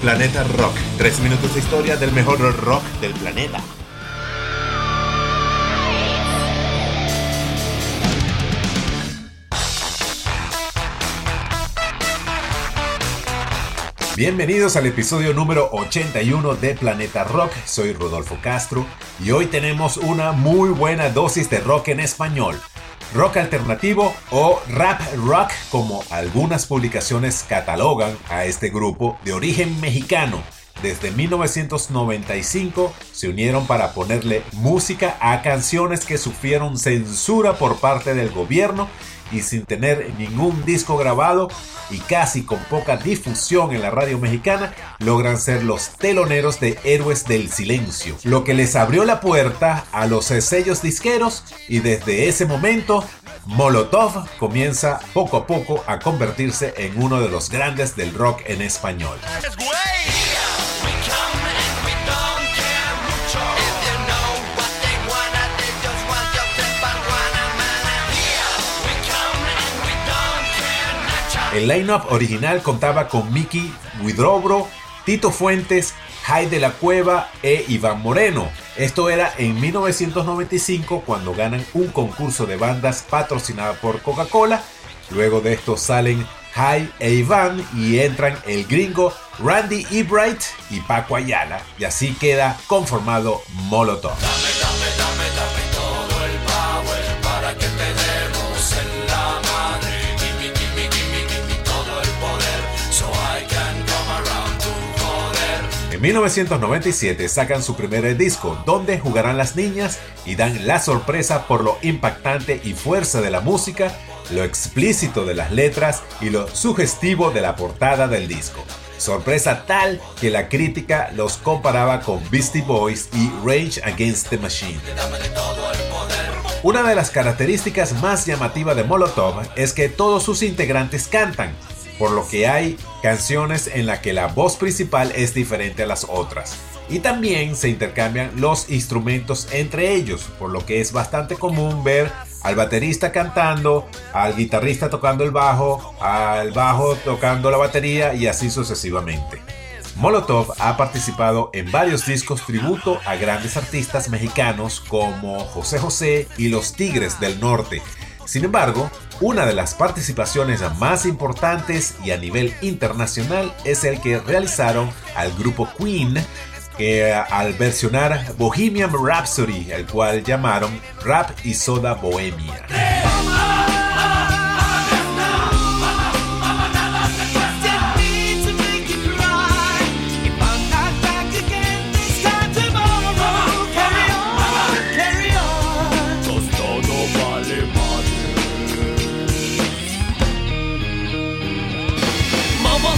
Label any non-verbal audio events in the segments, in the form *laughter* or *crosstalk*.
Planeta Rock, tres minutos de historia del mejor rock del planeta. Bienvenidos al episodio número 81 de Planeta Rock, soy Rodolfo Castro y hoy tenemos una muy buena dosis de rock en español. Rock alternativo o rap rock como algunas publicaciones catalogan a este grupo de origen mexicano. Desde 1995 se unieron para ponerle música a canciones que sufrieron censura por parte del gobierno y sin tener ningún disco grabado y casi con poca difusión en la radio mexicana, logran ser los teloneros de Héroes del Silencio, lo que les abrió la puerta a los sellos disqueros y desde ese momento Molotov comienza poco a poco a convertirse en uno de los grandes del rock en español. El line-up original contaba con Mickey Widrobro, Tito Fuentes, Jai de la Cueva e Iván Moreno. Esto era en 1995 cuando ganan un concurso de bandas patrocinada por Coca-Cola. Luego de esto salen Jai e Iván y entran el gringo Randy Ebright y Paco Ayala. Y así queda conformado Molotov. En 1997 sacan su primer disco, donde jugarán las niñas y dan la sorpresa por lo impactante y fuerza de la música, lo explícito de las letras y lo sugestivo de la portada del disco. Sorpresa tal que la crítica los comparaba con Beastie Boys y Rage Against the Machine. Una de las características más llamativas de Molotov es que todos sus integrantes cantan, por lo que hay canciones en las que la voz principal es diferente a las otras. Y también se intercambian los instrumentos entre ellos, por lo que es bastante común ver al baterista cantando, al guitarrista tocando el bajo, al bajo tocando la batería y así sucesivamente. Molotov ha participado en varios discos tributo a grandes artistas mexicanos como José José y Los Tigres del Norte. Sin embargo, una de las participaciones más importantes y a nivel internacional es el que realizaron al grupo Queen que al versionar Bohemian Rhapsody, el cual llamaron Rap y Soda Bohemia.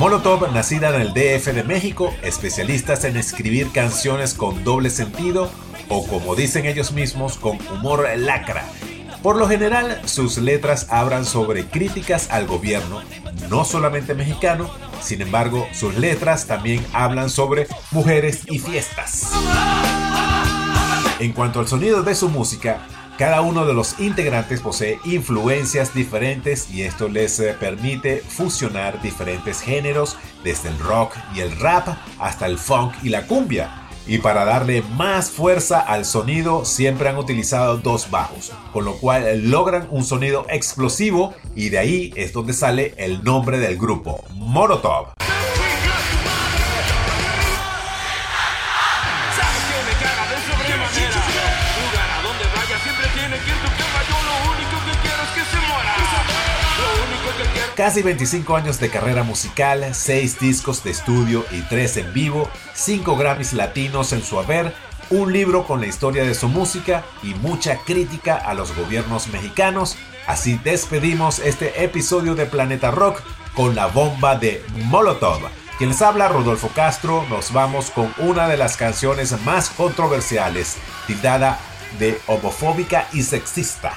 Molotov, nacida en el DF de México, especialistas en escribir canciones con doble sentido o como dicen ellos mismos, con humor lacra. Por lo general, sus letras hablan sobre críticas al gobierno, no solamente mexicano, sin embargo, sus letras también hablan sobre mujeres y fiestas. En cuanto al sonido de su música, cada uno de los integrantes posee influencias diferentes y esto les eh, permite fusionar diferentes géneros, desde el rock y el rap hasta el funk y la cumbia. Y para darle más fuerza al sonido siempre han utilizado dos bajos, con lo cual logran un sonido explosivo y de ahí es donde sale el nombre del grupo, Molotov. Casi 25 años de carrera musical, 6 discos de estudio y 3 en vivo, 5 Grammys latinos en su haber, un libro con la historia de su música y mucha crítica a los gobiernos mexicanos. Así despedimos este episodio de Planeta Rock con la bomba de Molotov. Quien les habla, Rodolfo Castro, nos vamos con una de las canciones más controversiales, tildada de homofóbica y sexista.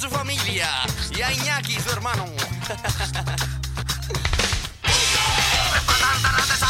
su familia y a Iñaki, su hermano. *laughs*